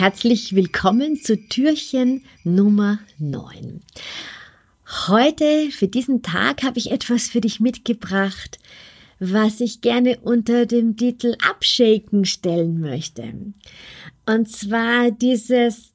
Herzlich willkommen zu Türchen Nummer 9. Heute, für diesen Tag, habe ich etwas für dich mitgebracht, was ich gerne unter dem Titel Abshaken stellen möchte. Und zwar dieses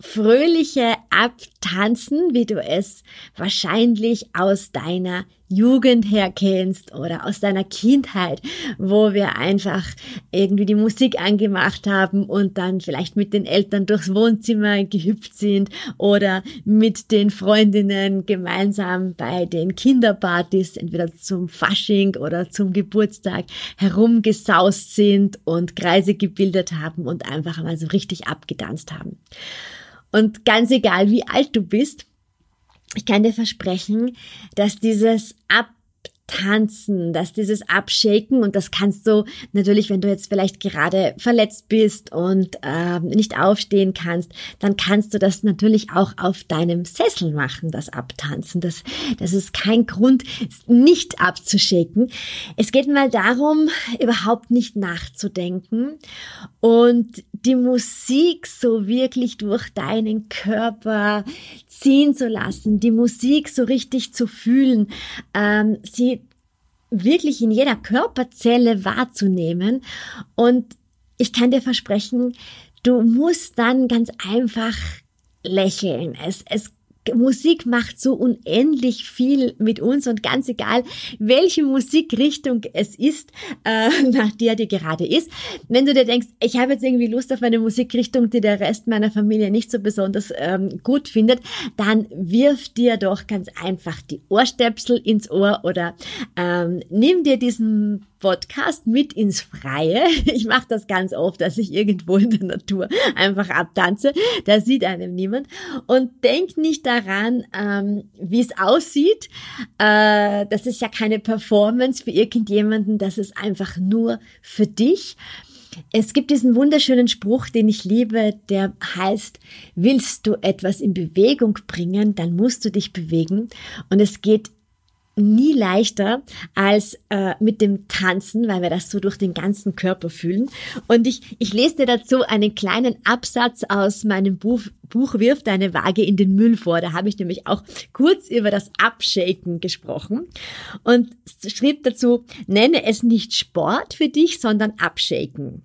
fröhliche Abtanzen, wie du es wahrscheinlich aus deiner Jugend her kennst oder aus deiner Kindheit, wo wir einfach irgendwie die Musik angemacht haben und dann vielleicht mit den Eltern durchs Wohnzimmer gehüpft sind oder mit den Freundinnen gemeinsam bei den Kinderpartys, entweder zum Fasching oder zum Geburtstag, herumgesaust sind und Kreise gebildet haben und einfach mal so richtig abgetanzt haben. Und ganz egal, wie alt du bist, ich kann dir versprechen, dass dieses Ab Tanzen, dass dieses Abshaken und das kannst du natürlich, wenn du jetzt vielleicht gerade verletzt bist und äh, nicht aufstehen kannst, dann kannst du das natürlich auch auf deinem Sessel machen, das Abtanzen. Das, das ist kein Grund, nicht abzushaken. Es geht mal darum, überhaupt nicht nachzudenken und die Musik so wirklich durch deinen Körper ziehen zu lassen, die Musik so richtig zu fühlen, ähm, sie wirklich in jeder Körperzelle wahrzunehmen. Und ich kann dir versprechen, du musst dann ganz einfach lächeln. Es, es Musik macht so unendlich viel mit uns und ganz egal, welche Musikrichtung es ist, äh, nach der dir gerade ist. Wenn du dir denkst, ich habe jetzt irgendwie Lust auf eine Musikrichtung, die der Rest meiner Familie nicht so besonders ähm, gut findet, dann wirf dir doch ganz einfach die Ohrstöpsel ins Ohr oder ähm, nimm dir diesen Podcast mit ins Freie. Ich mache das ganz oft, dass ich irgendwo in der Natur einfach abtanze. Da sieht einem niemand. Und denk nicht daran, ähm, wie es aussieht. Äh, das ist ja keine Performance für irgendjemanden. Das ist einfach nur für dich. Es gibt diesen wunderschönen Spruch, den ich liebe, der heißt, willst du etwas in Bewegung bringen, dann musst du dich bewegen. Und es geht nie leichter als äh, mit dem Tanzen, weil wir das so durch den ganzen Körper fühlen. Und ich, ich lese dir dazu einen kleinen Absatz aus meinem Buch, Buch Wirf deine Waage in den Müll vor. Da habe ich nämlich auch kurz über das Abshaken gesprochen und schrieb dazu, nenne es nicht Sport für dich, sondern Abshaken.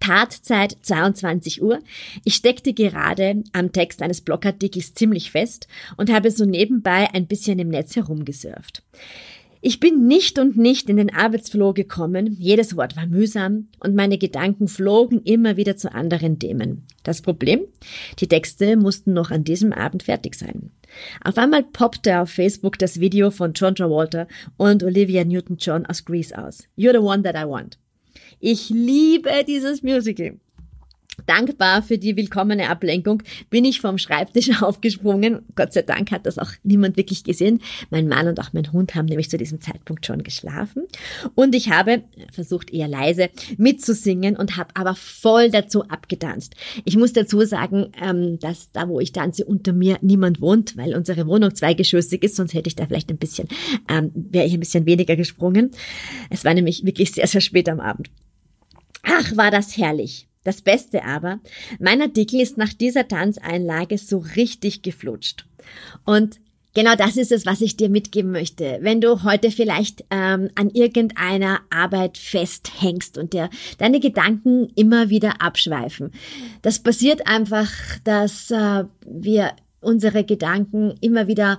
Tatzeit 22 Uhr. Ich steckte gerade am Text eines Blogartikels ziemlich fest und habe so nebenbei ein bisschen im Netz herumgesurft. Ich bin nicht und nicht in den Arbeitsflow gekommen, jedes Wort war mühsam und meine Gedanken flogen immer wieder zu anderen Themen. Das Problem? Die Texte mussten noch an diesem Abend fertig sein. Auf einmal poppte auf Facebook das Video von John Travolta und Olivia Newton-John aus Greece aus. You're the one that I want. Ich liebe dieses Musical. Dankbar für die willkommene Ablenkung bin ich vom Schreibtisch aufgesprungen. Gott sei Dank hat das auch niemand wirklich gesehen. Mein Mann und auch mein Hund haben nämlich zu diesem Zeitpunkt schon geschlafen. Und ich habe versucht eher leise mitzusingen und habe aber voll dazu abgetanzt. Ich muss dazu sagen, ähm, dass da, wo ich tanze, unter mir niemand wohnt, weil unsere Wohnung zweigeschossig ist, sonst hätte ich da vielleicht ein bisschen, ähm, wäre ich ein bisschen weniger gesprungen. Es war nämlich wirklich sehr, sehr spät am Abend. Ach, war das herrlich. Das Beste aber, mein Artikel ist nach dieser Tanzeinlage so richtig geflutscht. Und Genau das ist es, was ich dir mitgeben möchte. Wenn du heute vielleicht ähm, an irgendeiner Arbeit festhängst und dir deine Gedanken immer wieder abschweifen. Das passiert einfach, dass äh, wir unsere Gedanken immer wieder,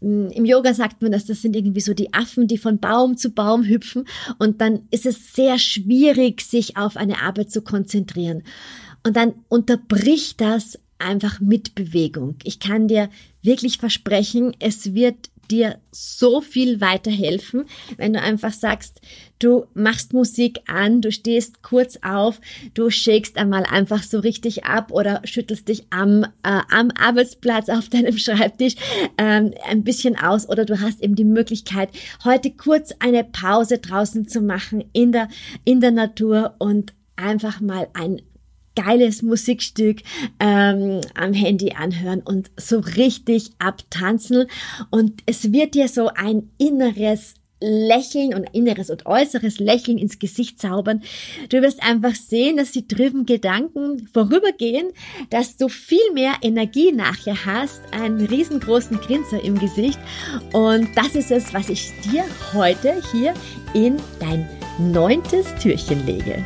hm, im Yoga sagt man, dass das sind irgendwie so die Affen, die von Baum zu Baum hüpfen und dann ist es sehr schwierig, sich auf eine Arbeit zu konzentrieren. Und dann unterbricht das einfach mit Bewegung. Ich kann dir wirklich versprechen, es wird dir so viel weiterhelfen, wenn du einfach sagst, du machst Musik an, du stehst kurz auf, du shakest einmal einfach so richtig ab oder schüttelst dich am, äh, am Arbeitsplatz auf deinem Schreibtisch ähm, ein bisschen aus oder du hast eben die Möglichkeit, heute kurz eine Pause draußen zu machen in der, in der Natur und einfach mal ein geiles Musikstück ähm, am Handy anhören und so richtig abtanzen. Und es wird dir so ein inneres Lächeln und inneres und äußeres Lächeln ins Gesicht zaubern. Du wirst einfach sehen, dass die trüben Gedanken vorübergehen, dass du viel mehr Energie nachher hast, einen riesengroßen Grinser im Gesicht. Und das ist es, was ich dir heute hier in dein neuntes Türchen lege.